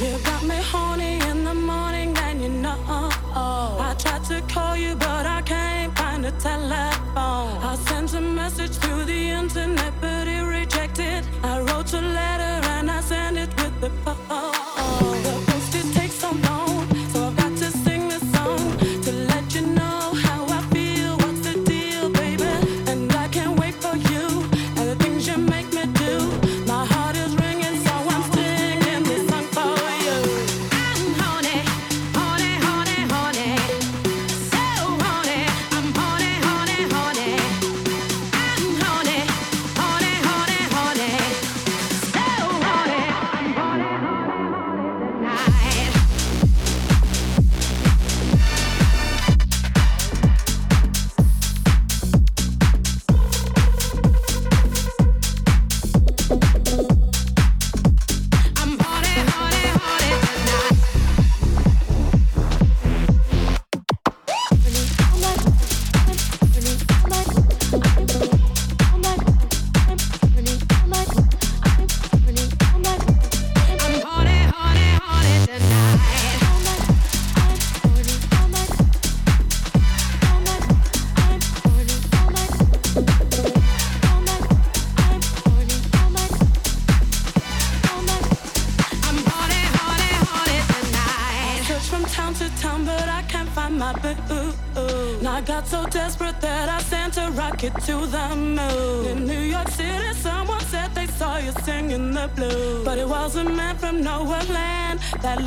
You got me horny in the morning, and you know. I tried to call you, but I can't find a telephone. I sent a message to the internet, but it rejected. I wrote a letter and I sent it with the phone.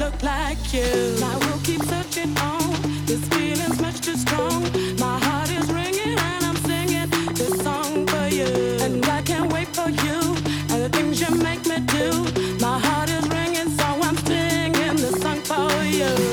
look like you. I will keep searching on. This feeling's much too strong. My heart is ringing and I'm singing this song for you. And I can't wait for you and the things you make me do. My heart is ringing, so I'm singing this song for you.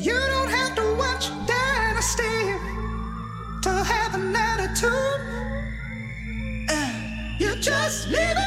You don't have to watch Dynasty to have an attitude. Uh, you just leave